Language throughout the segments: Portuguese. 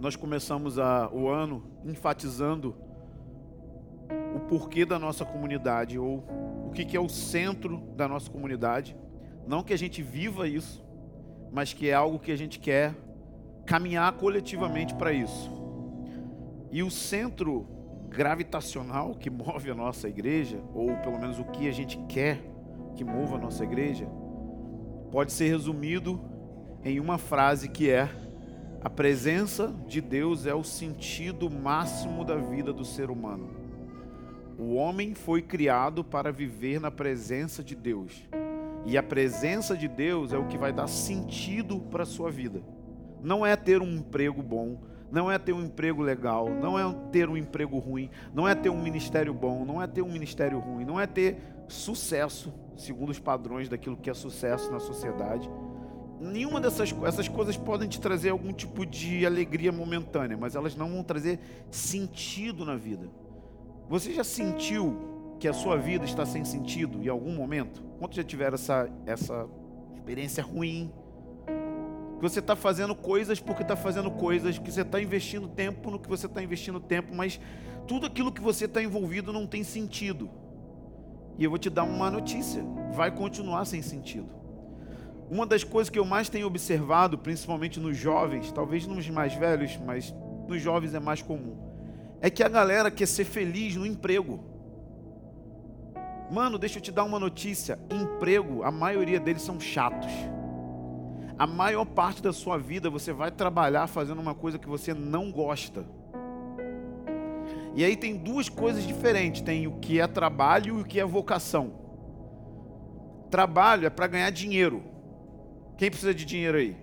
nós começamos a, o ano enfatizando o porquê da nossa comunidade, ou o que, que é o centro da nossa comunidade. Não que a gente viva isso, mas que é algo que a gente quer caminhar coletivamente para isso. E o centro gravitacional que move a nossa igreja, ou pelo menos o que a gente quer que mova a nossa igreja, pode ser resumido em uma frase que é: a presença de Deus é o sentido máximo da vida do ser humano. O homem foi criado para viver na presença de Deus. E a presença de Deus é o que vai dar sentido para a sua vida. Não é ter um emprego bom, não é ter um emprego legal, não é ter um emprego ruim, não é ter um ministério bom, não é ter um ministério ruim, não é ter sucesso, segundo os padrões daquilo que é sucesso na sociedade nenhuma dessas essas coisas podem te trazer algum tipo de alegria momentânea, mas elas não vão trazer sentido na vida. Você já sentiu que a sua vida está sem sentido em algum momento? Quantos já tiveram essa, essa experiência ruim? Que você está fazendo coisas porque está fazendo coisas, que você está investindo tempo no que você está investindo tempo, mas tudo aquilo que você está envolvido não tem sentido. E eu vou te dar uma notícia: vai continuar sem sentido. Uma das coisas que eu mais tenho observado, principalmente nos jovens, talvez nos mais velhos, mas nos jovens é mais comum, é que a galera quer ser feliz no emprego. Mano, deixa eu te dar uma notícia: emprego, a maioria deles são chatos. A maior parte da sua vida você vai trabalhar fazendo uma coisa que você não gosta. E aí tem duas coisas diferentes: tem o que é trabalho e o que é vocação. Trabalho é para ganhar dinheiro. Quem precisa de dinheiro aí?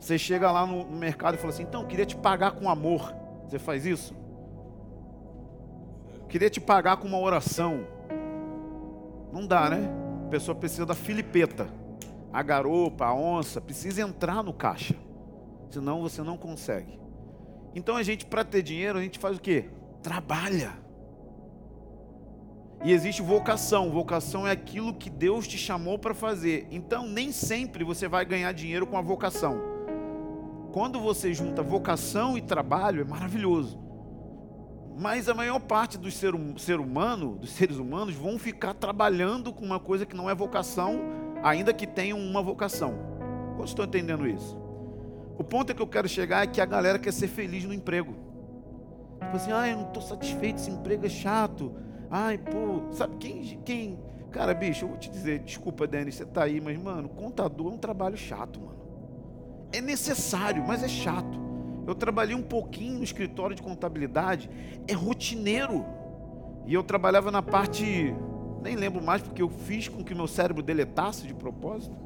Você chega lá no, mercado e fala assim: então, queria te pagar com amor. Você faz isso? Queria te pagar com uma oração. Não dá, né? A pessoa precisa da filipeta. A garopa, a onça, precisa entrar no caixa. Senão você não consegue. Então a gente, para ter dinheiro, a gente faz o quê? Trabalha. E existe vocação. Vocação é aquilo que Deus te chamou para fazer. Então, nem sempre você vai ganhar dinheiro com a vocação. Quando você junta vocação e trabalho, é maravilhoso. Mas a maior parte dos ser, hum, ser humano, dos seres humanos, vão ficar trabalhando com uma coisa que não é vocação, ainda que tenham uma vocação. Quantos estão entendendo isso? O ponto é que eu quero chegar é que a galera quer ser feliz no emprego. Tipo assim, ah, eu não estou satisfeito, esse emprego é chato Ai, pô, sabe quem, quem. Cara, bicho, eu vou te dizer, desculpa, Dani, você tá aí, mas, mano, contador é um trabalho chato, mano. É necessário, mas é chato. Eu trabalhei um pouquinho no escritório de contabilidade, é rotineiro. E eu trabalhava na parte, nem lembro mais, porque eu fiz com que meu cérebro deletasse de propósito,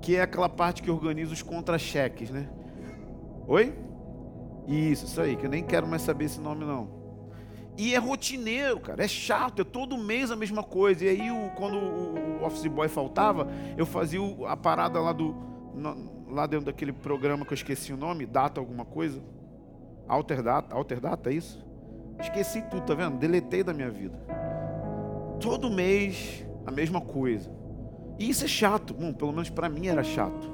que é aquela parte que organiza os contra-cheques, né? Oi? Isso, isso aí, que eu nem quero mais saber esse nome não. E é rotineiro, cara, é chato, é todo mês a mesma coisa. E aí, o, quando o, office boy faltava, eu fazia a parada lá do. lá dentro daquele programa que eu esqueci o nome, data alguma coisa. Alter data, alter data, é isso? Esqueci tudo, tá vendo? Deletei da minha vida. Todo mês a mesma coisa. E isso é chato, bom, pelo menos para mim era chato.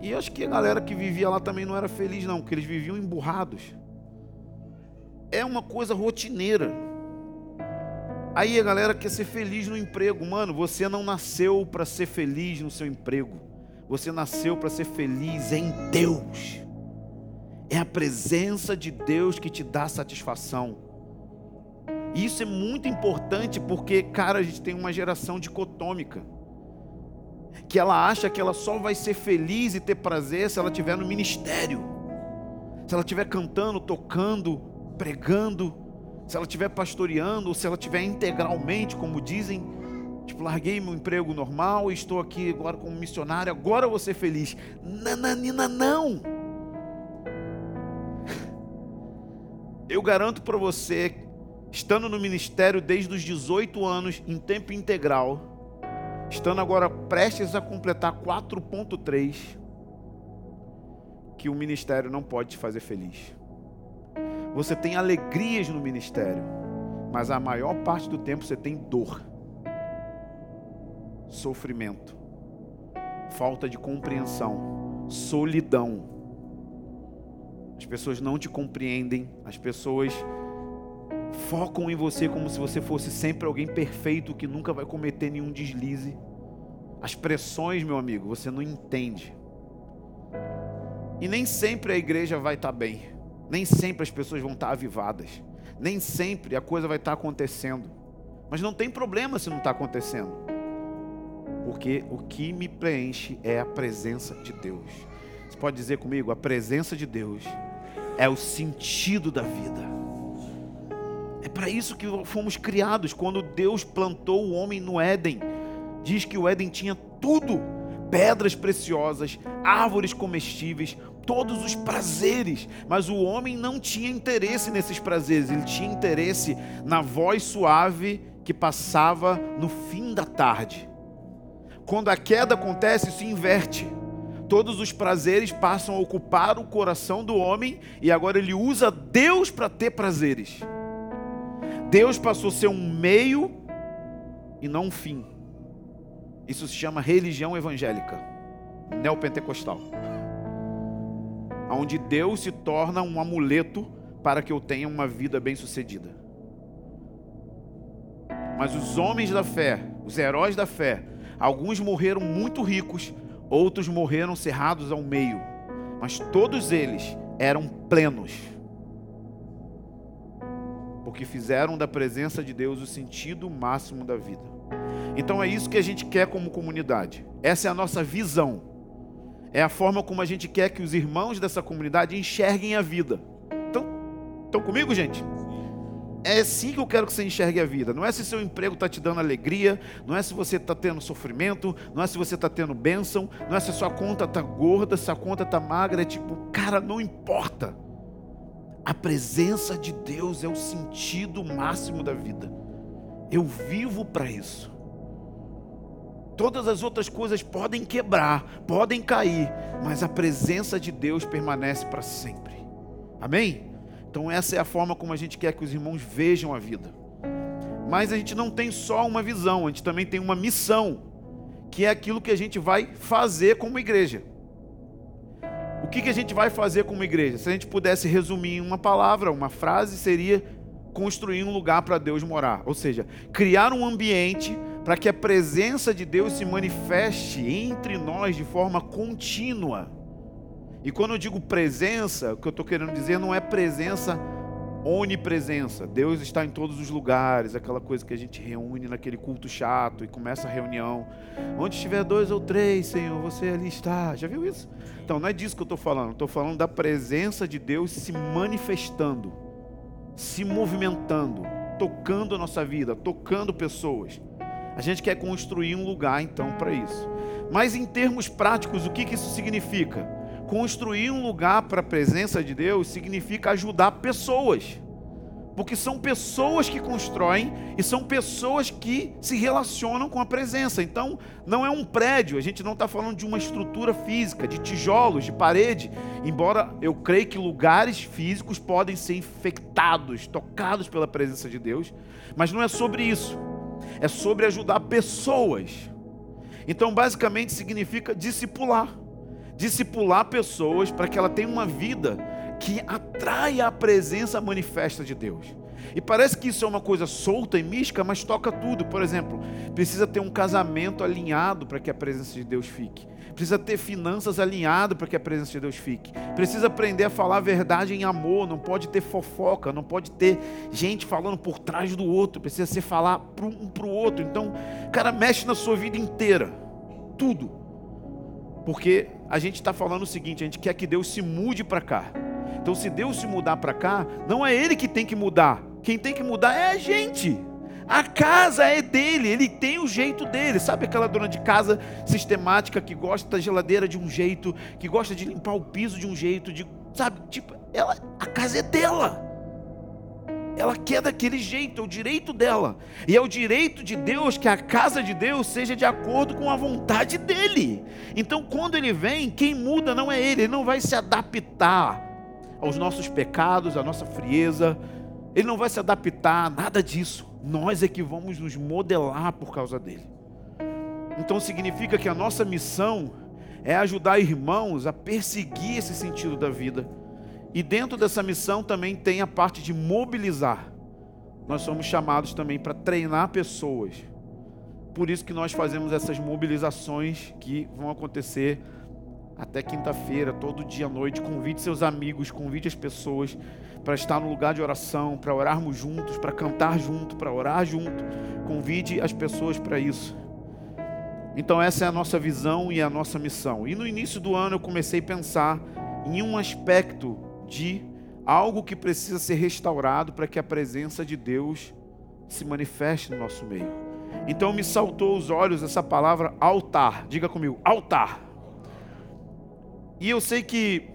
E acho que a galera que vivia lá também não era feliz, não, porque eles viviam emburrados é uma coisa rotineira. Aí a galera quer ser feliz no emprego. Mano, você não nasceu para ser feliz no seu emprego. Você nasceu para ser feliz em Deus. É a presença de Deus que te dá satisfação. E isso é muito importante porque, cara, a gente tem uma geração dicotômica. Que ela acha que ela só vai ser feliz e ter prazer se ela estiver no ministério. Se ela estiver cantando, tocando, pregando, se ela estiver pastoreando, ou se ela estiver integralmente, como dizem, tipo, larguei meu emprego normal e estou aqui agora como missionário, agora eu vou ser feliz. Nananina, não! Eu garanto para você, estando no ministério desde os 18 anos, em tempo integral, estando agora prestes a completar 4.3, que o ministério não pode te fazer feliz. Você tem alegrias no ministério, mas a maior parte do tempo você tem dor, sofrimento, falta de compreensão, solidão. pessoas não te compreendem, as pessoas focam em você como se você fosse sempre alguém perfeito que nunca vai cometer nenhum deslize. As pressões, meu amigo, você não entende. E nem sempre a igreja vai estar bem. Nem sempre as pessoas vão estar avivadas. Nem sempre a coisa vai estar acontecendo. Mas não tem problema se não está acontecendo. Porque o que me preenche é a presença de Deus. Você pode dizer comigo: a presença de Deus é o sentido da vida. É para isso que fomos criados. Quando Deus plantou o homem no Éden, diz que o Éden tinha tudo: pedras preciosas, árvores comestíveis, todos os prazeres. Mas o homem não tinha interesse nesses prazeres, ele tinha interesse na voz suave que passava no fim da tarde. Quando a queda acontece, isso inverte. Todos os prazeres passam a ocupar o coração do homem e agora ele usa Deus para ter prazeres. Deus passou a ser um meio e não um fim. Isso se chama religião evangélica, neopentecostal. Onde Deus se torna um amuleto para que eu tenha uma vida bem-sucedida. Mas os homens da fé, os heróis da fé, alguns morreram muito ricos, outros morreram cerrados ao meio, mas todos eles eram plenos, porque fizeram da presença de Deus o sentido máximo da vida. Então é isso que a gente quer como comunidade. Essa é a nossa visão. É a forma como a gente quer que os irmãos dessa comunidade enxerguem a vida. Então, estão comigo, gente? É assim que eu quero que você enxergue a vida. Não é se seu emprego está te dando alegria, não é se você está tendo sofrimento, não é se você está tendo bênção, não é se a sua conta está gorda, se a conta está magra. É tipo, cara, não importa. A presença de Deus é o sentido máximo da vida. Eu vivo para isso. Todas as outras coisas podem quebrar, podem cair, mas a presença de Deus permanece para sempre. Amém? Então, essa é a forma como a gente quer que os irmãos vejam a vida. Mas a gente não tem só uma visão, a gente também tem uma missão, que é aquilo que a gente vai fazer como igreja. O que, que a gente vai fazer como igreja? Se a gente pudesse resumir em uma palavra, uma frase, seria construir um lugar para Deus morar. Ou seja, criar um ambiente para que a presença de Deus se manifeste entre nós de forma contínua. E quando eu digo presença, o que eu estou querendo dizer não é presença onipresença. Deus está em todos os lugares, aquela coisa que a gente reúne naquele culto chato e começa a reunião. Onde estiver dois ou três, Senhor, você ali está. Já viu isso? Então, não é disso que eu estou falando. Estou falando da presença de Deus se manifestando, se movimentando, tocando a nossa vida, tocando pessoas. A gente quer construir um lugar então para isso. Mas em termos práticos, o que, que isso significa? Construir um lugar para a presença de Deus significa ajudar pessoas. Porque são pessoas que constroem e são pessoas que se relacionam com a presença. Então, não é um prédio, a gente não está falando de uma estrutura física, de tijolos, de parede. Embora eu creia que lugares físicos podem ser infectados, tocados pela presença de Deus, mas não é sobre isso é sobre ajudar pessoas. Então, basicamente, significa discipular. Discipular pessoas para que ela tenha uma vida que atraia a presença manifesta de Deus. E parece que isso é uma coisa solta e mística, mas toca tudo. Por exemplo, precisa ter um casamento alinhado para que a presença de Deus fique. Precisa ter finanças alinhadas para que a presença de Deus fique. Precisa aprender a falar a verdade em amor. Não pode ter fofoca, não pode ter gente falando por trás do outro. Precisa ser falar um para o outro. Então, cara, mexe na sua vida inteira. Tudo. Porque a gente está falando o seguinte: a gente quer que Deus se mude para cá. Então, se Deus se mudar para cá, não é Ele que tem que mudar. Quem tem que mudar é a gente. A casa é dele, ele tem o jeito dele. Sabe aquela dona de casa sistemática que gosta da geladeira de um jeito, que gosta de limpar o piso de um jeito, de, sabe? Tipo, ela, a casa é dela. Ela quer daquele jeito, é o direito dela. E é o direito de Deus que a casa de Deus seja de acordo com a vontade dele. Então, quando ele vem, quem muda não é ele, ele não vai se adaptar aos nossos pecados, à nossa frieza, ele não vai se adaptar a nada disso. Nós é que vamos nos modelar por causa dele. Então significa que a nossa missão é ajudar irmãos a perseguir esse sentido da vida E dentro dessa missão também tem a parte de mobilizar. Nós somos chamados também para treinar pessoas. Por isso que nós fazemos essas mobilizações que vão acontecer até quinta-feira, todo dia à noite. Convide seus amigos, convide as pessoas para estar no lugar de oração, para orarmos juntos, para cantar junto, para orar junto. Convide as pessoas para isso. Então, essa é a nossa visão e a nossa missão. E no início do ano eu comecei a pensar em um aspecto de algo que precisa ser restaurado para que a presença de Deus se manifeste no nosso meio. Então me saltou aos olhos essa palavra altar. Diga comigo, altar. E eu sei que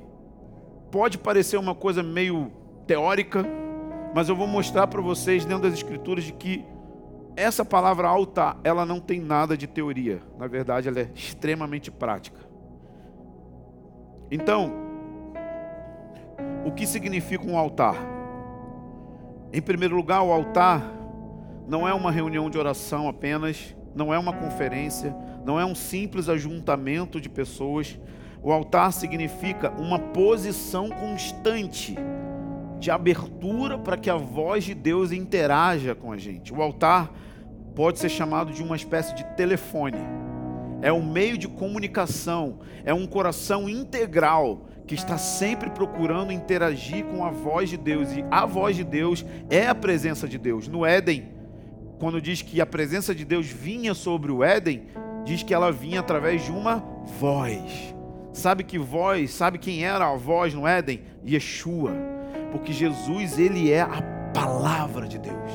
pode parecer uma coisa meio teórica, mas eu vou mostrar para vocês dentro das escrituras de que essa palavra altar, ela não tem nada de teoria. Na verdade, ela é extremamente prática. Então, o que significa um altar? Em primeiro lugar, o altar não é uma reunião de oração apenas, não é uma conferência, não é um simples ajuntamento de pessoas. O altar significa uma posição constante de abertura para que a voz de Deus interaja com a gente. O altar pode ser chamado de uma espécie de telefone. É um meio de comunicação, é um coração integral que está sempre procurando interagir com a voz de Deus. E a voz de Deus é a presença de Deus. No Éden, quando diz que a presença de Deus vinha sobre o Éden, diz que ela vinha através de uma voz. Sabe que voz, sabe quem era a voz no Éden? Yeshua. Porque Jesus, ele é a palavra de Deus.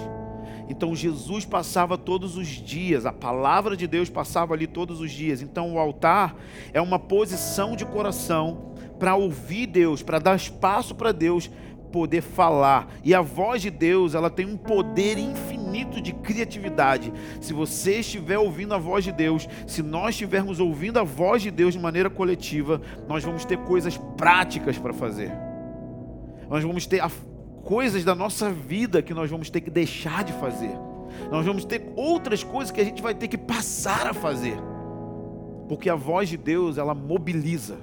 Então Jesus passava todos os dias, a palavra de Deus passava ali todos os dias. Então o altar é uma posição de coração para ouvir Deus, para dar espaço para Deus poder falar. E a voz de Deus, ela tem um poder infinito de criatividade. Se você estiver ouvindo a voz de Deus, se nós estivermos ouvindo a voz de Deus de maneira coletiva, nós vamos ter coisas práticas para fazer. Nós vamos ter coisas da nossa vida que nós vamos ter que deixar de fazer. Nós vamos ter outras coisas que a gente vai ter que passar a fazer. Porque a voz de Deus, ela mobiliza.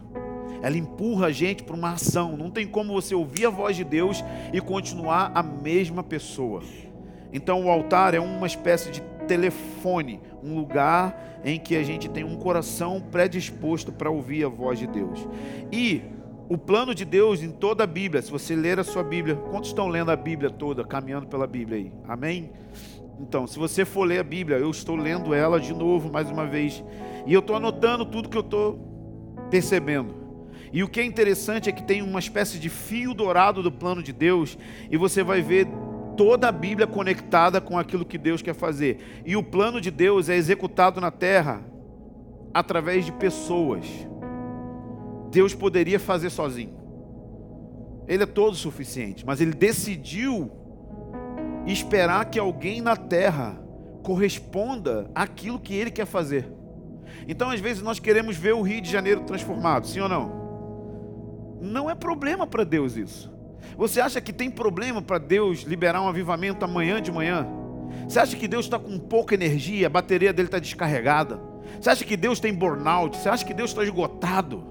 Ela empurra a gente para uma ação. Não tem como você ouvir a voz de Deus e continuar a mesma pessoa. Então o altar é uma espécie de telefone, um lugar em que a gente tem um coração predisposto para ouvir a voz de Deus. E o plano de Deus em toda a Bíblia, se você ler a sua Bíblia, quantos estão lendo a Bíblia toda, caminhando pela Bíblia aí? Amém? Então, se você for ler a Bíblia, eu estou lendo ela de novo, mais uma vez, e eu estou anotando tudo que eu estou percebendo. E o que é interessante é que tem uma espécie de fio dourado do plano de Deus, e você vai ver toda a Bíblia conectada com aquilo que Deus quer fazer. E o plano de Deus é executado na terra através de pessoas. Deus poderia fazer sozinho. Ele é todo suficiente, mas ele decidiu esperar que alguém na terra corresponda àquilo que ele quer fazer. Então, às vezes, nós queremos ver o Rio de Janeiro transformado, sim ou não? Não é problema para Deus isso. Você acha que tem problema para Deus liberar um avivamento amanhã de manhã? Você acha que Deus está com pouca energia, a bateria dele está descarregada? Você acha que Deus tem burnout? Você acha que Deus está esgotado?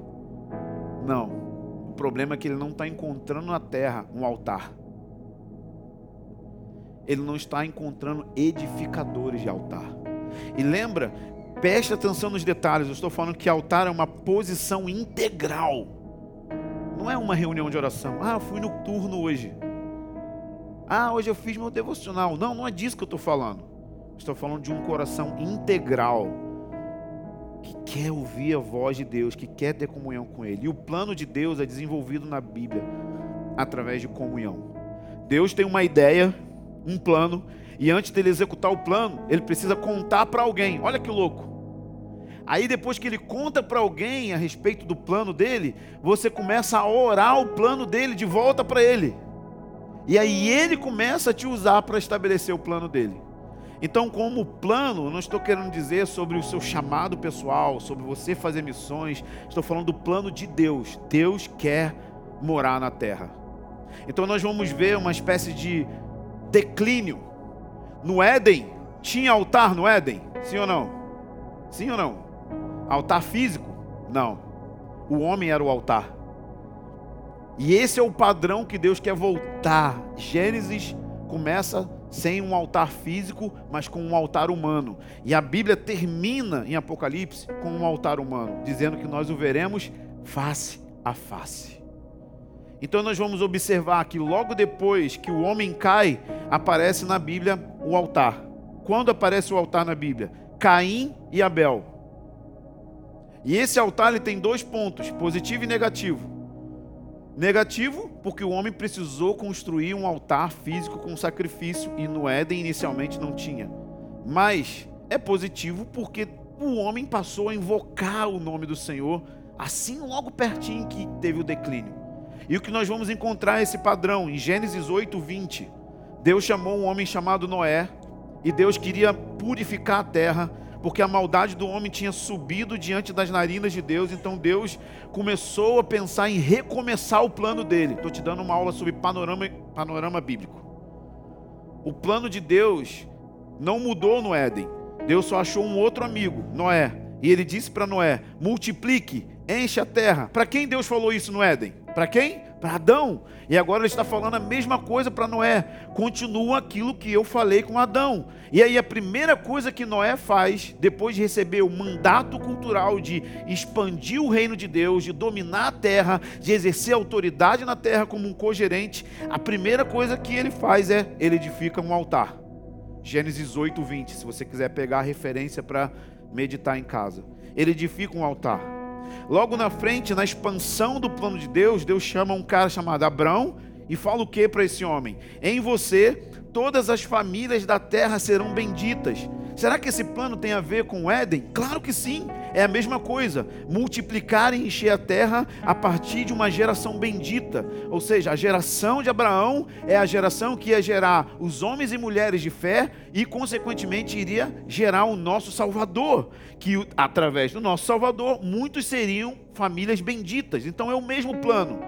Não. O problema é que ele não está encontrando na terra um altar. Ele não está encontrando edificadores de altar. E lembra, preste atenção nos detalhes. Eu estou falando que altar é uma posição integral. Não é uma reunião de oração. Ah, fui no turno hoje. Ah, hoje eu fiz meu devocional. Não, não é disso que eu estou falando. Estou falando de um coração integral que quer ouvir a voz de Deus, que quer ter comunhão com Ele. E o plano de Deus é desenvolvido na Bíblia através de comunhão. Deus tem uma ideia, um plano, e antes dele executar o plano, ele precisa contar para alguém. Olha que louco. Aí depois que ele conta para alguém a respeito do plano dele, você começa a orar o plano dele de volta para ele. E aí ele começa a te usar para estabelecer o plano dele. Então, como plano, não estou querendo dizer sobre o seu chamado pessoal, sobre você fazer missões, estou falando do plano de Deus. Deus quer morar na terra. Então, nós vamos ver uma espécie de declínio. No Éden, tinha altar no Éden? Sim ou não? Sim ou não? Altar físico? Não. O homem era o altar. E esse é o padrão que Deus quer voltar. Gênesis começa sem um altar físico, mas com um altar humano. E a Bíblia termina em Apocalipse com um altar humano, dizendo que nós o veremos face a face. Então nós vamos observar que logo depois que o homem cai, aparece na Bíblia o altar. Quando aparece o altar na Bíblia? Caim e Abel. E esse altar ele tem dois pontos, positivo e negativo. Negativo, porque o homem precisou construir um altar físico com sacrifício e no Éden inicialmente não tinha. Mas é positivo porque o homem passou a invocar o nome do Senhor assim logo pertinho que teve o declínio. E o que nós vamos encontrar é esse padrão em Gênesis 8, 20. Deus chamou um homem chamado Noé e Deus queria purificar a terra porque a maldade do homem tinha subido diante das narinas de Deus, então Deus começou a pensar em recomeçar o plano dele. Estou te dando uma aula sobre panorama, panorama bíblico. O plano de Deus não mudou no Éden. Deus só achou um outro amigo, Noé. E ele disse para Noé: multiplique, enche a terra. Para quem Deus falou isso no Éden? Para quem? Para Adão. E agora ele está falando a mesma coisa para Noé. Continua aquilo que eu falei com Adão. E aí a primeira coisa que Noé faz, depois de receber o mandato cultural de expandir o reino de Deus, de dominar a terra, de exercer autoridade na terra como um cogerente, a primeira coisa que ele faz é ele edifica um altar. Gênesis 8, 20, se você quiser pegar a referência para meditar em casa. Ele edifica um altar. Logo na frente, na expansão do plano de Deus, Deus chama um cara chamado Abrão e fala o que para esse homem? Em você, todas as famílias da terra serão benditas. Será que esse plano tem a ver com o Éden? Claro que sim, é a mesma coisa. Multiplicar e encher a terra a partir de uma geração bendita. Ou seja, a geração de Abraão é a geração que ia gerar os homens e mulheres de fé e, consequentemente, iria gerar o nosso Salvador. Que através do nosso Salvador, muitos seriam famílias benditas. Então é o mesmo plano.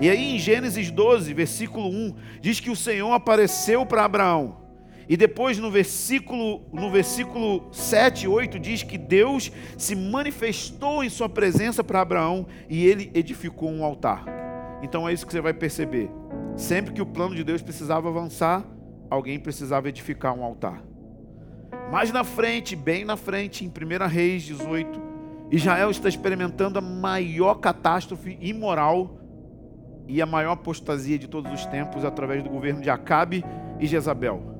E aí em Gênesis 12, versículo 1, diz que o Senhor apareceu para Abraão e depois no versículo, no versículo 7 e 8 diz que Deus se manifestou em sua presença para Abraão e ele edificou um altar. Então é isso que você vai perceber. Sempre que o plano de Deus precisava avançar, alguém precisava edificar um altar. Mais na frente, bem na frente, em 1 Reis 18, Israel está experimentando a maior catástrofe imoral e a maior apostasia de todos os tempos através do governo de Acabe e Jezabel.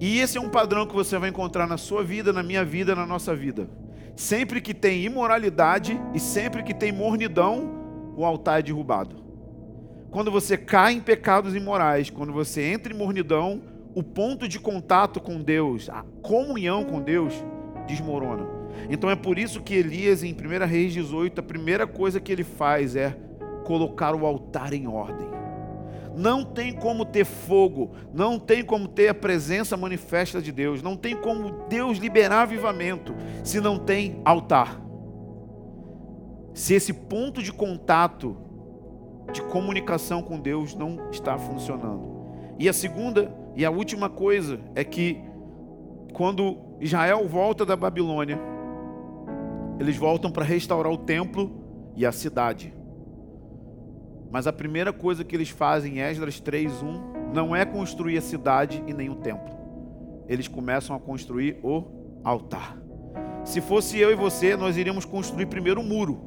E esse é um padrão que você vai encontrar na sua vida, na minha vida, na nossa vida. Sempre que tem imoralidade e sempre que tem mornidão, o altar é derrubado. Quando você cai em pecados imorais, quando você entra em mornidão, o ponto de contato com Deus, a comunhão com Deus, desmorona. Então é por isso que Elias, em 1 Reis 18, a primeira coisa que ele faz é colocar o altar em ordem. Não tem como ter fogo, não tem como ter a presença manifesta de Deus, não tem como Deus liberar avivamento se não tem altar. Se esse ponto de contato, de comunicação com Deus não está funcionando. E a segunda e a última coisa é que quando Israel volta da Babilônia, eles voltam para restaurar o templo e a cidade. Mas a primeira coisa que eles fazem em Esdras 3:1 não é construir a cidade e nem o templo. Eles começam a construir o altar. Se fosse eu e você, nós iríamos construir primeiro o muro.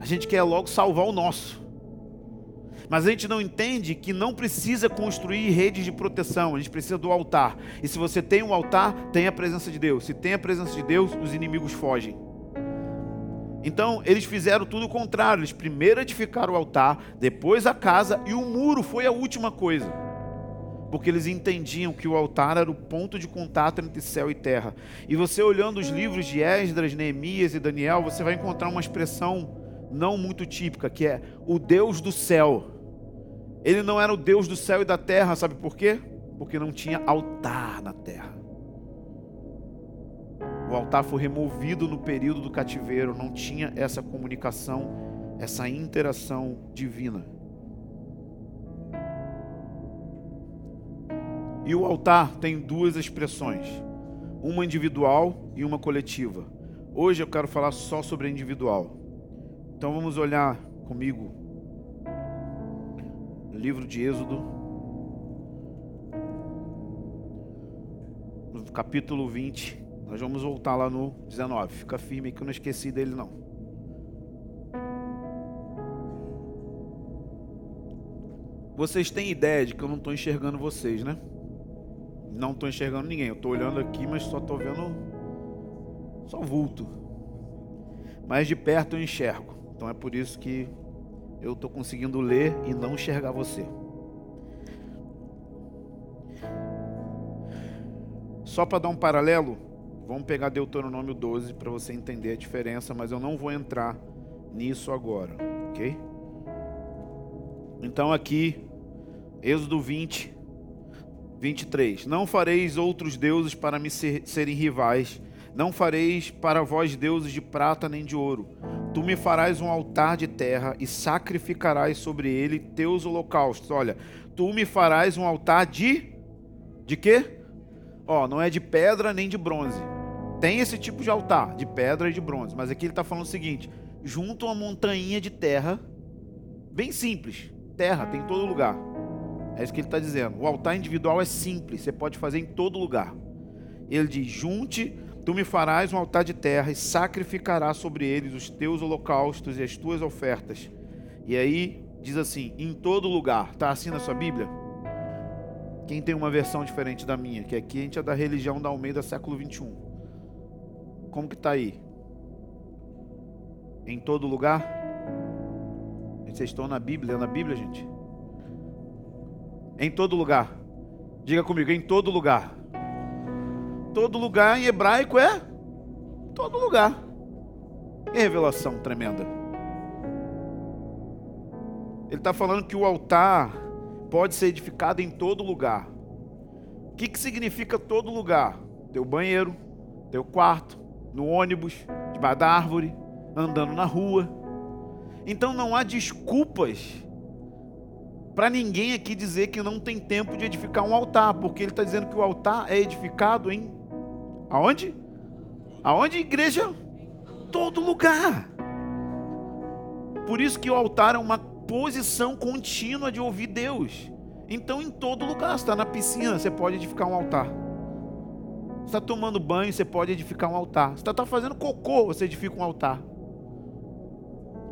A gente quer logo salvar o nosso. Mas a gente não entende que não precisa construir redes de proteção, a gente precisa do altar. E se você tem um altar, tem a presença de Deus. Se tem a presença de Deus, os inimigos fogem. Então, eles fizeram tudo o contrário. Eles primeiro edificaram o altar, depois a casa, e o muro foi a última coisa. Porque eles entendiam que o altar era o ponto de contato entre céu e terra. E você olhando os livros de Esdras, Neemias e Daniel, você vai encontrar uma expressão não muito típica, que é o Deus do céu. Ele não era o Deus do céu e da terra, sabe por quê? Porque não tinha altar na terra. O altar foi removido no período do cativeiro, não tinha essa comunicação, essa interação divina. E o altar tem duas expressões, uma individual e uma coletiva. Hoje eu quero falar só sobre a individual. Então vamos olhar comigo livro de Êxodo, no capítulo 20. Nós vamos voltar lá no 19. Fica firme que eu não esqueci dele não. Vocês têm ideia de que eu não estou enxergando vocês, né? Não estou enxergando ninguém. Eu estou olhando aqui, mas só estou vendo só vulto. Mas de perto eu enxergo. Então é por isso que eu estou conseguindo ler e não enxergar você. Só para dar um paralelo, vamos pegar Deuteronômio 12 para você entender a diferença, mas eu não vou entrar nisso agora, ok? Então aqui, Êxodo 20, 23. Não fareis outros deuses para me ser, serem rivais, não fareis para vós deuses de prata nem de ouro Tu me farás um altar de terra e sacrificarás sobre ele teus holocaustos. Olha, tu me farás um altar de de quê? Ó, não é de pedra nem de bronze. Tem esse tipo de altar, de pedra e de bronze, mas aqui ele está falando o seguinte: junto uma montanha de terra, bem simples, terra tem em todo lugar. É isso que ele está dizendo. O altar individual é simples, você pode fazer em todo lugar. Ele diz: junte Tu me farás um altar de terra e sacrificarás sobre eles os teus holocaustos e as tuas ofertas. E aí diz assim: em todo lugar. Está assim na sua Bíblia? Quem tem uma versão diferente da minha, que aqui a gente é da religião da Almeida século 21. Como que está aí? Em todo lugar? Vocês estão na Bíblia, na Bíblia, gente? Em todo lugar. Diga comigo, em todo lugar. Todo lugar em hebraico é todo lugar. Que revelação tremenda. Ele está falando que o altar pode ser edificado em todo lugar. O que, que significa todo lugar? Teu banheiro, teu quarto, no ônibus, debaixo da árvore, andando na rua. Então não há desculpas para ninguém aqui dizer que não tem tempo de edificar um altar, porque ele está dizendo que o altar é edificado em Aonde? Aonde igreja? Todo lugar. Por isso que o altar é uma posição contínua de ouvir Deus. Então, em todo lugar, está na piscina, você pode edificar um altar. Está tomando banho, você pode edificar um altar. Você está fazendo cocô, você edifica um altar.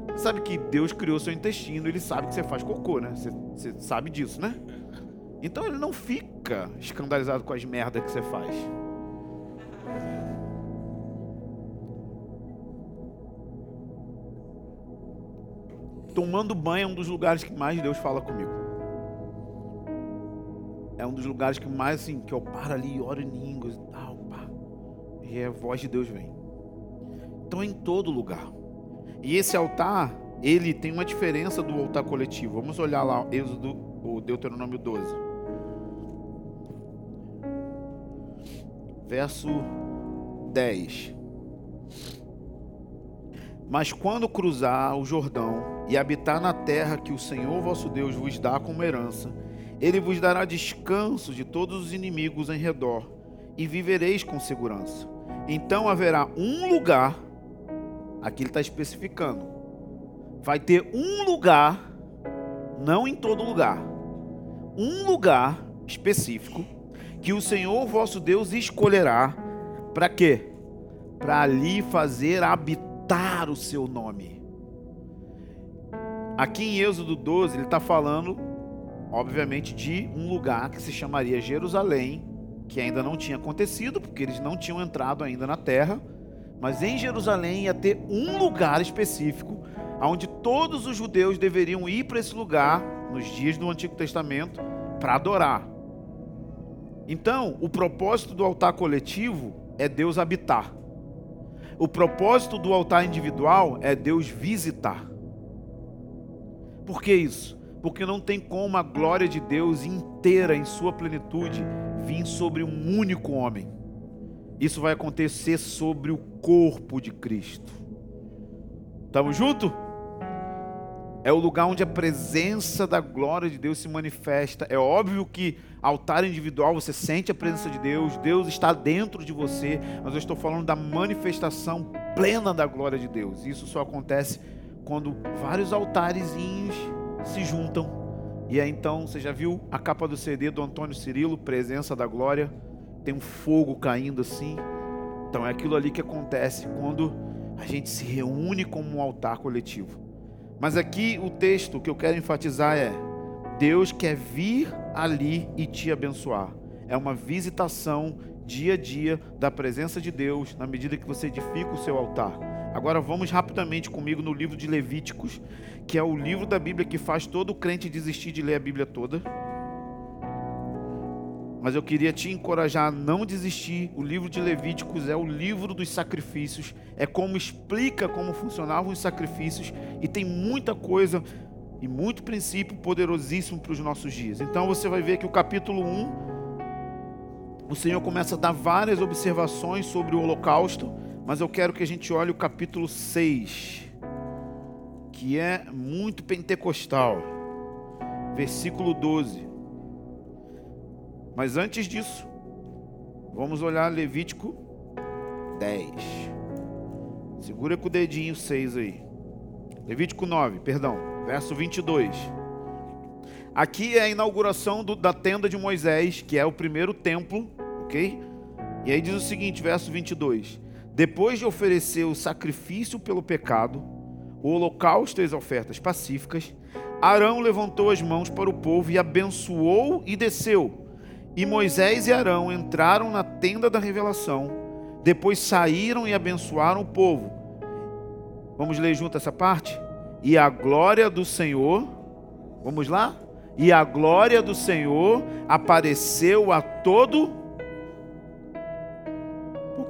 Você sabe que Deus criou seu intestino, ele sabe que você faz cocô, né? Você, você sabe disso, né? Então ele não fica escandalizado com as merdas que você faz. Tomando banho é um dos lugares que mais Deus fala comigo. É um dos lugares que mais assim, que eu paro ali e oro em línguas e tal, pá. E a voz de Deus vem. Então é em todo lugar. E esse altar, ele tem uma diferença do altar coletivo. Vamos olhar lá Êxodo, o Deuteronômio 12. Verso 10. Mas quando cruzar o Jordão e habitar na terra que o Senhor vosso Deus vos dá como herança, ele vos dará descanso de todos os inimigos em redor, e vivereis com segurança. Então haverá um lugar, aqui ele está especificando, vai ter um lugar, não em todo lugar, um lugar específico, que o Senhor vosso Deus escolherá, para quê? Para ali fazer habitar o seu nome. Aqui em Êxodo 12, ele está falando, obviamente, de um lugar que se chamaria Jerusalém, que ainda não tinha acontecido, porque eles não tinham entrado ainda na terra. Mas em Jerusalém ia ter um lugar específico, onde todos os judeus deveriam ir para esse lugar, nos dias do Antigo Testamento, para adorar. Então, o propósito do altar coletivo é Deus habitar. O propósito do altar individual é Deus visitar. Por que isso? Porque não tem como a glória de Deus inteira em sua plenitude vir sobre um único homem. Isso vai acontecer sobre o corpo de Cristo. Estamos juntos? É o lugar onde a presença da glória de Deus se manifesta. É óbvio que altar individual você sente a presença de Deus, Deus está dentro de você, mas eu estou falando da manifestação plena da glória de Deus. Isso só acontece quando vários altares se juntam E aí então, você já viu a capa do CD do Antônio Cirilo, Presença da Glória? Tem um fogo caindo assim. Então é aquilo ali que acontece quando a gente se reúne como um altar coletivo. Mas aqui o texto que eu quero enfatizar é: Deus quer vir ali e te abençoar. É uma visitação dia a dia da presença de Deus na medida que você edifica o seu altar. Agora vamos rapidamente comigo no livro de Levíticos, que é o livro da Bíblia que faz todo crente desistir de ler a Bíblia toda. Mas eu queria te encorajar a não desistir. O livro de Levíticos é o livro dos sacrifícios, é como explica como funcionavam os sacrifícios e tem muita coisa e muito princípio poderosíssimo para os nossos dias. Então você vai ver que o capítulo 1 o Senhor começa a dar várias observações sobre o holocausto, mas eu quero que a gente olhe o capítulo 6, que é muito pentecostal, versículo 12. Mas antes disso, vamos olhar Levítico 10. Segura com o dedinho 6 aí. Levítico 9, perdão, verso 22. Aqui é a inauguração do, da tenda de Moisés, que é o primeiro templo ok? E aí diz o seguinte, verso 22: Depois de oferecer o sacrifício pelo pecado, o holocausto e as ofertas pacíficas, Arão levantou as mãos para o povo e abençoou e desceu. E Moisés e Arão entraram na tenda da revelação, depois saíram e abençoaram o povo. Vamos ler junto essa parte? E a glória do Senhor, vamos lá? E a glória do Senhor apareceu a todo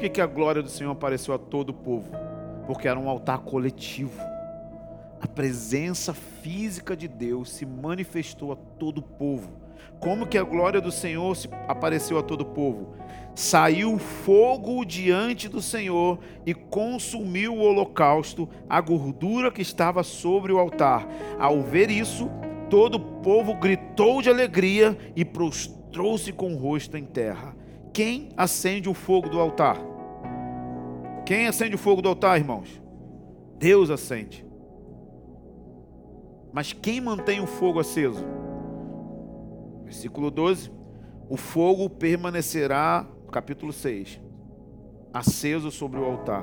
que, que a glória do Senhor apareceu a todo o povo? Porque era um altar coletivo. A presença física de Deus se manifestou a todo o povo. Como que a glória do Senhor apareceu a todo o povo? Saiu fogo diante do Senhor e consumiu o holocausto, a gordura que estava sobre o altar. Ao ver isso, todo o povo gritou de alegria e prostrou-se com o rosto em terra. Quem acende o fogo do altar? Quem acende o fogo do altar, irmãos? Deus acende. Mas quem mantém o fogo aceso? Versículo 12: O fogo permanecerá, capítulo 6, aceso sobre o altar,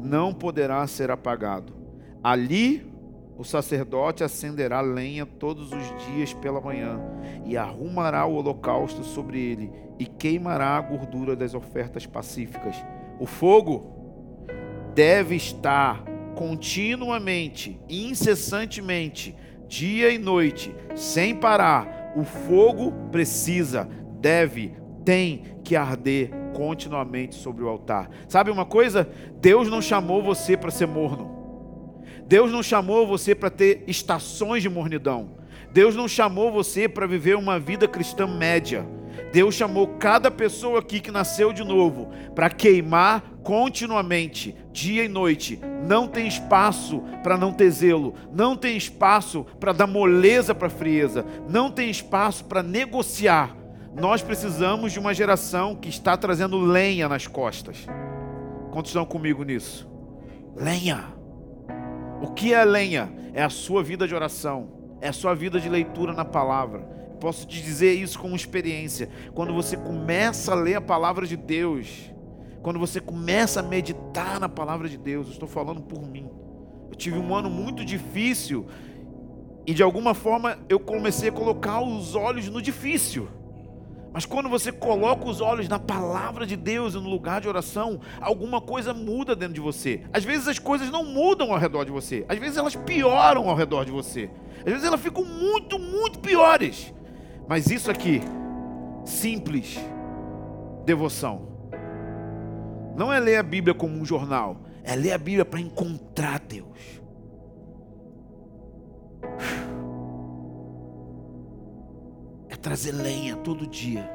não poderá ser apagado. Ali o sacerdote acenderá lenha todos os dias pela manhã e arrumará o holocausto sobre ele e queimará a gordura das ofertas pacíficas. O fogo deve estar continuamente, incessantemente, dia e noite, sem parar. O fogo precisa, deve, tem que arder continuamente sobre o altar. Sabe uma coisa? Deus não chamou você para ser morno. Deus não chamou você para ter estações de mornidão. Deus não chamou você para viver uma vida cristã média. Deus chamou cada pessoa aqui que nasceu de novo para queimar continuamente, dia e noite. Não tem espaço para não ter zelo, não tem espaço para dar moleza para frieza, não tem espaço para negociar. Nós precisamos de uma geração que está trazendo lenha nas costas. Quantos estão comigo nisso? Lenha. O que é lenha? É a sua vida de oração, é a sua vida de leitura na palavra Posso te dizer isso com experiência. Quando você começa a ler a palavra de Deus, quando você começa a meditar na palavra de Deus, eu estou falando por mim. Eu tive um ano muito difícil e de alguma forma eu comecei a colocar os olhos no difícil. Mas quando você coloca os olhos na palavra de Deus e no lugar de oração, alguma coisa muda dentro de você. Às vezes as coisas não mudam ao redor de você, às vezes elas pioram ao redor de você. Às vezes elas ficam muito, muito piores. Mas isso aqui, simples devoção. Não é ler a Bíblia como um jornal, é ler a Bíblia para encontrar Deus. É trazer lenha todo dia.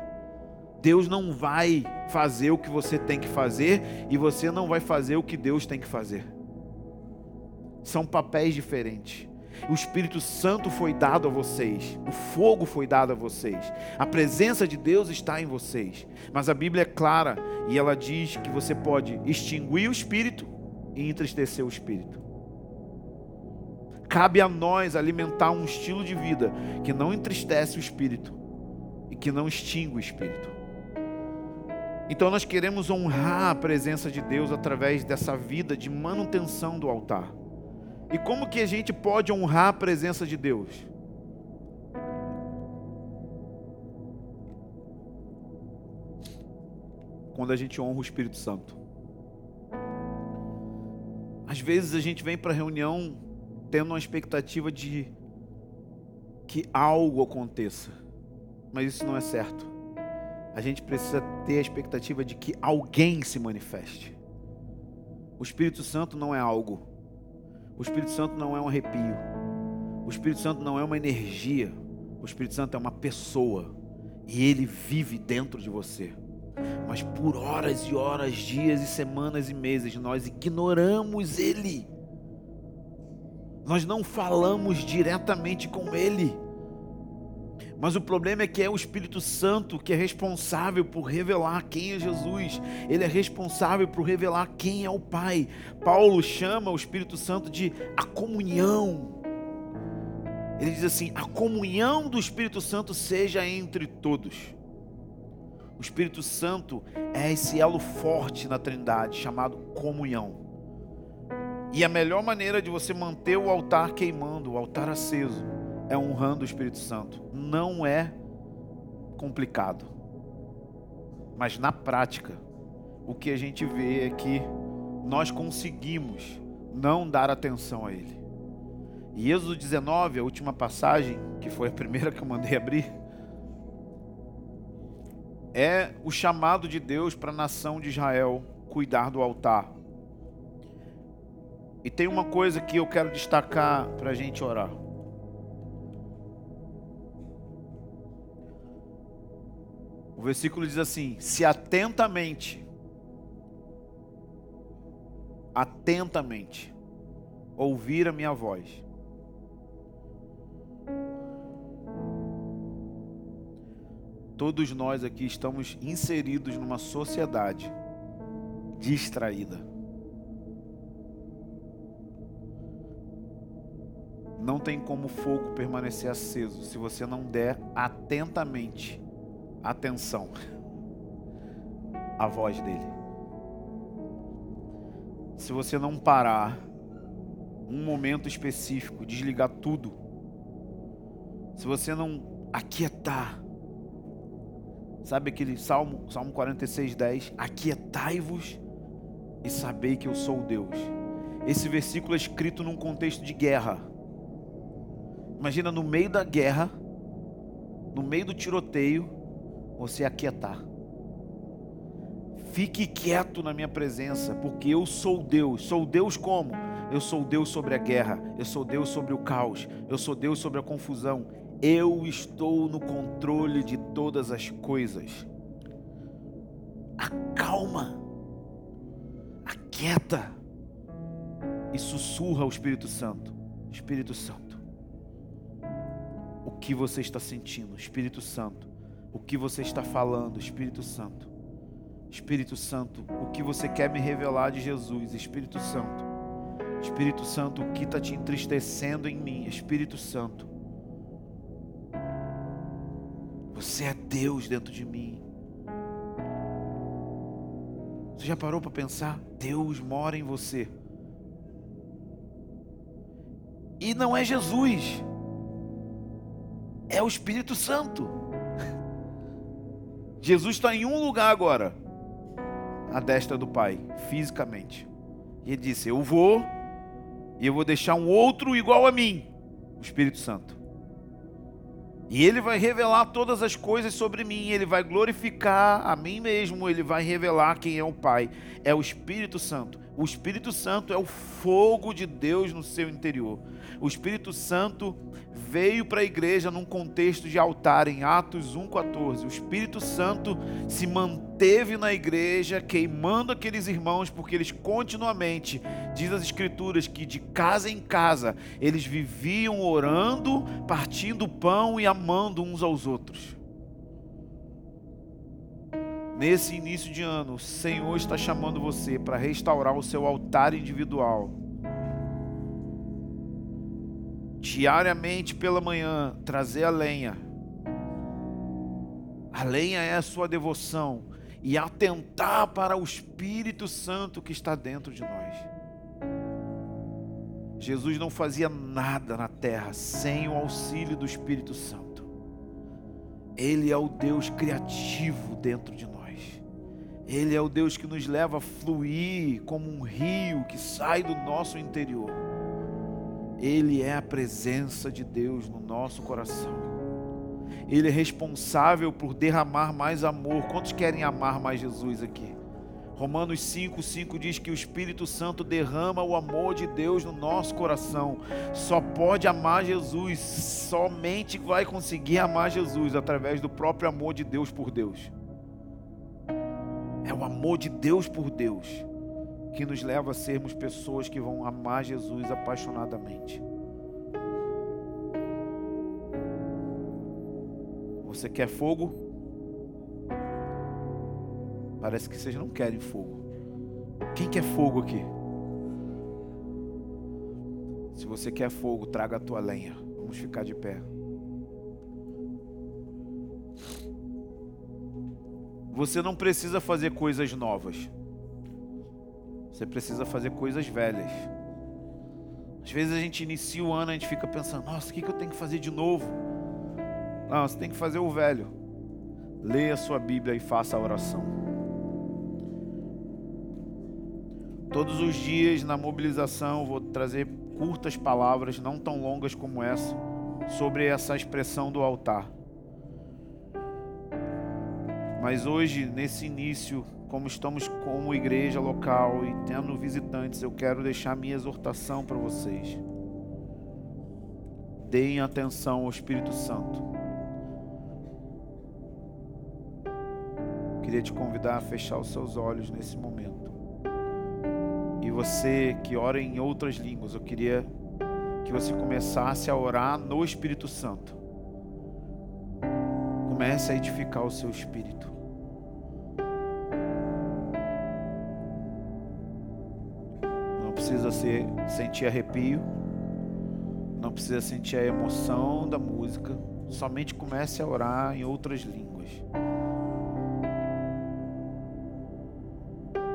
Deus não vai fazer o que você tem que fazer e você não vai fazer o que Deus tem que fazer. São papéis diferentes. O Espírito Santo foi dado a vocês, o fogo foi dado a vocês, a presença de Deus está em vocês. Mas a Bíblia é clara e ela diz que você pode extinguir o Espírito e entristecer o Espírito. cabe a nós alimentar um estilo de vida que não entristece o espírito e que não extingue o espírito. Então nós queremos honrar a presença de Deus através dessa vida de manutenção do altar. E como que a gente pode honrar a presença de Deus? Quando a gente honra o Espírito Santo. Às vezes a gente vem para a reunião tendo uma expectativa de que algo aconteça, mas isso não é certo a gente precisa ter a expectativa de que alguém se manifeste. O Espírito Santo não é algo. O Espírito Santo não é um arrepio. O Espírito Santo não é uma energia. O Espírito Santo é uma pessoa. E ele vive dentro de você. Mas por horas e horas, dias e semanas e meses, nós ignoramos ele. Nós não falamos diretamente com ele. Mas o problema é que é o Espírito Santo que é responsável por revelar quem é Jesus. Ele é responsável por revelar quem é o Pai. Paulo chama o Espírito Santo de a comunhão. Ele diz assim: a comunhão do Espírito Santo seja entre todos. O Espírito Santo é esse elo forte na Trindade chamado comunhão. E a melhor maneira de você manter o altar queimando, o altar aceso, é honrando o Espírito Santo. Não é complicado. Mas na prática, o que a gente vê é que nós conseguimos não dar atenção a Ele. E Êxodo 19, a última passagem, que foi a primeira que eu mandei abrir, é o chamado de Deus para a nação de Israel cuidar do altar. E tem uma coisa que eu quero destacar para a gente orar. O versículo diz assim: se atentamente, atentamente, ouvir a minha voz, todos nós aqui estamos inseridos numa sociedade distraída. Não tem como o fogo permanecer aceso se você não der atentamente atenção à voz dele. Se você não parar um momento específico, desligar tudo, se você não aquietar, sabe aquele Salmo, Salmo 46, 10? Aquietai-vos e sabei que eu sou Deus. Esse versículo é escrito num contexto de guerra. Imagina no meio da guerra, no meio do tiroteio, você aquietar. Fique quieto na minha presença, porque eu sou Deus. Sou Deus como? Eu sou Deus sobre a guerra, eu sou Deus sobre o caos, eu sou Deus sobre a confusão. Eu estou no controle de todas as coisas. Acalma, aquieta e sussurra ao Espírito Santo: Espírito Santo, o que você está sentindo? Espírito Santo, o que você está falando, Espírito Santo. Espírito Santo, o que você quer me revelar de Jesus, Espírito Santo. Espírito Santo, o que está te entristecendo em mim, Espírito Santo. Você é Deus dentro de mim. Você já parou para pensar? Deus mora em você. E não é Jesus, é o Espírito Santo. Jesus está em um lugar agora, à destra do Pai, fisicamente. E ele disse: Eu vou, e eu vou deixar um outro igual a mim, o Espírito Santo. E ele vai revelar todas as coisas sobre mim, ele vai glorificar a mim mesmo, ele vai revelar quem é o Pai. É o Espírito Santo. O Espírito Santo é o fogo de Deus no seu interior. O Espírito Santo veio para a igreja num contexto de altar, em Atos 1,14. O Espírito Santo se manteve na igreja, queimando aqueles irmãos, porque eles continuamente, diz as Escrituras, que de casa em casa eles viviam orando, partindo pão e amando uns aos outros. Nesse início de ano, o Senhor está chamando você para restaurar o seu altar individual. diariamente pela manhã, trazer a lenha. A lenha é a sua devoção e atentar para o Espírito Santo que está dentro de nós. Jesus não fazia nada na terra sem o auxílio do Espírito Santo. Ele é o Deus criativo dentro de nós. Ele é o Deus que nos leva a fluir como um rio que sai do nosso interior. Ele é a presença de Deus no nosso coração. Ele é responsável por derramar mais amor. Quantos querem amar mais Jesus aqui? Romanos 5, 5 diz que o Espírito Santo derrama o amor de Deus no nosso coração. Só pode amar Jesus, somente vai conseguir amar Jesus através do próprio amor de Deus por Deus. É o amor de Deus por Deus que nos leva a sermos pessoas que vão amar Jesus apaixonadamente. Você quer fogo? Parece que vocês não querem fogo. Quem quer fogo aqui? Se você quer fogo, traga a tua lenha. Vamos ficar de pé. Você não precisa fazer coisas novas. Você precisa fazer coisas velhas. Às vezes a gente inicia o ano, a gente fica pensando: nossa, o que eu tenho que fazer de novo? Não, você tem que fazer o velho. Leia a sua Bíblia e faça a oração. Todos os dias na mobilização vou trazer curtas palavras, não tão longas como essa, sobre essa expressão do altar. Mas hoje, nesse início, como estamos como igreja local e tendo visitantes, eu quero deixar minha exortação para vocês. Deem atenção ao Espírito Santo. queria te convidar a fechar os seus olhos nesse momento. E você que ora em outras línguas, eu queria que você começasse a orar no Espírito Santo. Comece a edificar o seu espírito. Ser, sentir arrepio, não precisa sentir a emoção da música, somente comece a orar em outras línguas.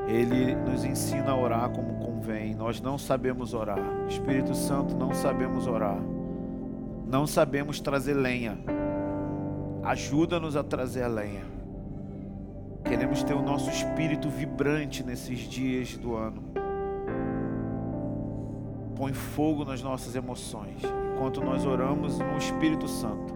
Ele nos ensina a orar como convém. Nós não sabemos orar. Espírito Santo, não sabemos orar. Não sabemos trazer lenha. Ajuda-nos a trazer a lenha. Queremos ter o nosso espírito vibrante nesses dias do ano. Põe fogo nas nossas emoções enquanto nós oramos no Espírito Santo.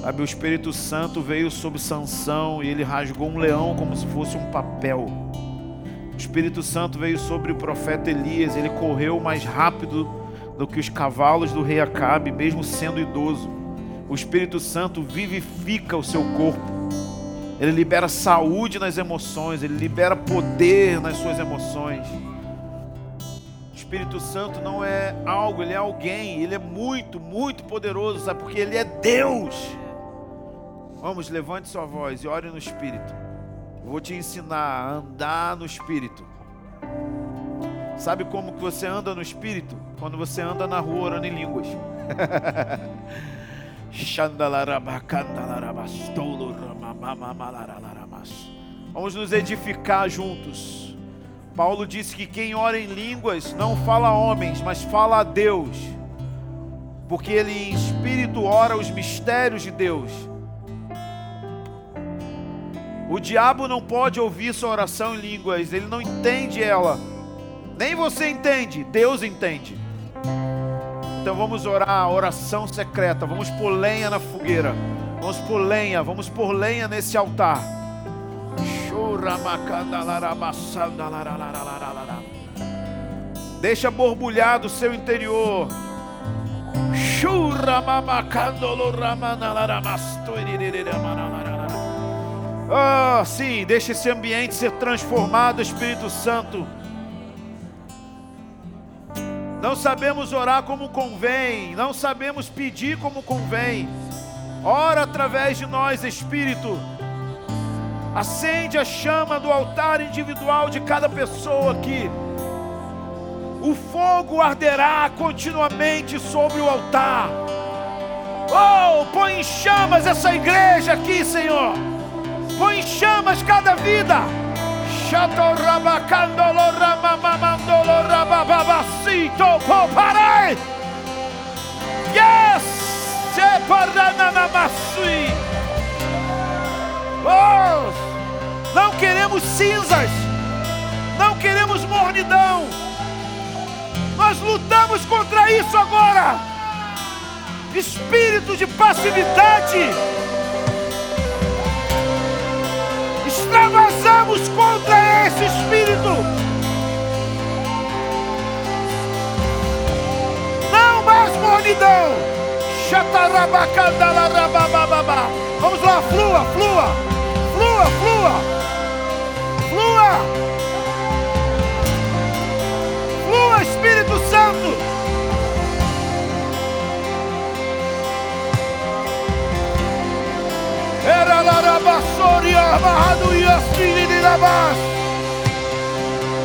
Sabe, o Espírito Santo veio sobre Sansão e ele rasgou um leão como se fosse um papel. O Espírito Santo veio sobre o profeta Elias, ele correu mais rápido do que os cavalos do rei Acabe, mesmo sendo idoso. O Espírito Santo vivifica o seu corpo. Ele libera saúde nas emoções, ele libera poder nas suas emoções. O Espírito Santo não é algo, ele é alguém, ele é muito, muito poderoso, sabe? Porque ele é Deus. Vamos, levante sua voz e ore no Espírito. Vou te ensinar a andar no Espírito. Sabe como que você anda no Espírito? Quando você anda na rua orando em línguas. Vamos nos edificar juntos. Paulo disse que quem ora em línguas não fala a homens, mas fala a Deus, porque ele em espírito ora os mistérios de Deus. O diabo não pode ouvir sua oração em línguas, ele não entende ela. Nem você entende, Deus entende. Então vamos orar a oração secreta, vamos pôr lenha na fogueira, vamos pôr lenha, vamos pôr lenha nesse altar. Deixa borbulhar do seu interior. Oh, sim, deixa esse ambiente ser transformado, Espírito Santo. não sabemos orar como convém, não sabemos pedir como convém. Ora através de nós, Espírito. Acende a chama do altar individual de cada pessoa aqui. O fogo arderá continuamente sobre o altar. Oh, põe em chamas essa igreja aqui, Senhor. Põe em chamas cada vida. Yes! Oh! Não queremos cinzas. Não queremos mornidão. Nós lutamos contra isso agora. Espírito de passividade extravasamos contra esse espírito. Não mais mornidão. Vamos lá, flua, flua, flua, flua, flua, flua, Espírito Santo. Era la rabassoria bahadu yasmini de rabas.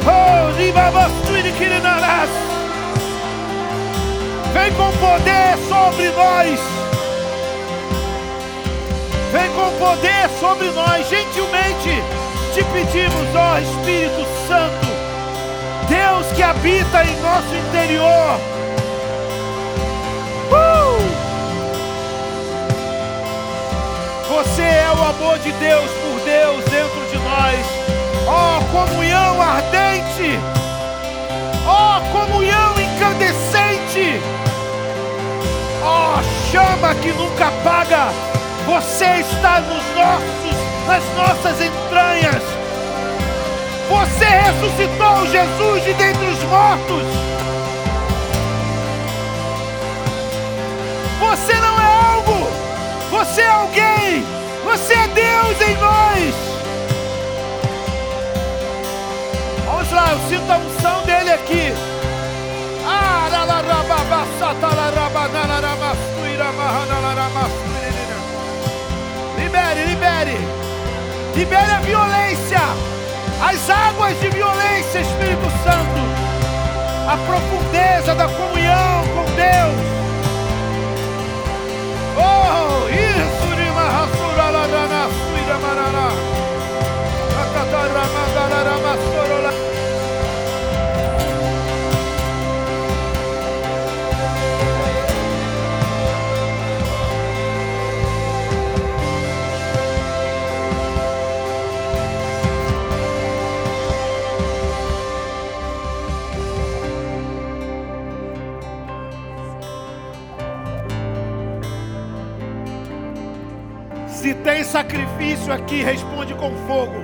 Oh, ribabasturi kirinaras. Vem com poder sobre nós. Vem com poder sobre nós. Gentilmente te pedimos, ó Espírito Santo, Deus que habita em nosso interior. Uh! Você é o amor de Deus por Deus dentro de nós. Ó oh, comunhão ardente. Ó oh, comunhão incandescente. Ó oh, chama que nunca apaga. Você está nos nossos, nas nossas entranhas. Você ressuscitou Jesus de dentre os mortos. Você não você é alguém você é Deus em nós. Vamos lá, eu sinto a unção dele aqui. Libere, libere. Libere a violência. As águas de violência, Espírito Santo. A profundeza da comunhão com Deus. Oh, Se tem sacrifício aqui, responde com fogo.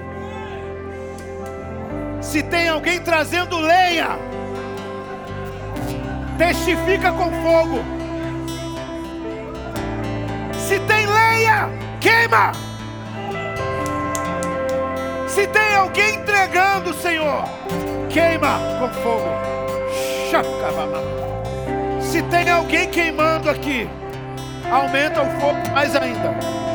Se tem alguém trazendo lenha, testifica com fogo. Se tem lenha, queima. Se tem alguém entregando, Senhor, queima com fogo. Se tem alguém queimando aqui, aumenta o fogo mais ainda.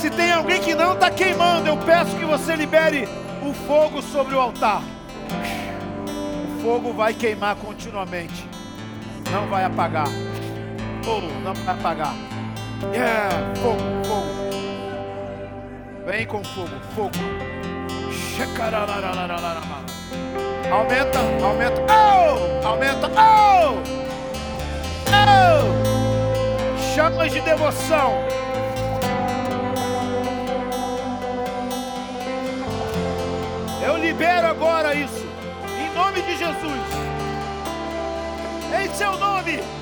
Se tem alguém que não está queimando, eu peço que você libere o fogo sobre o altar. O fogo vai queimar continuamente, não vai apagar. Oh, não vai apagar. Yeah, fogo, fogo. Vem com fogo, fogo. Aumenta, aumenta. Oh! Aumenta. Oh! Oh! Chamas de devoção. Libero agora isso, em nome de Jesus. Em seu nome.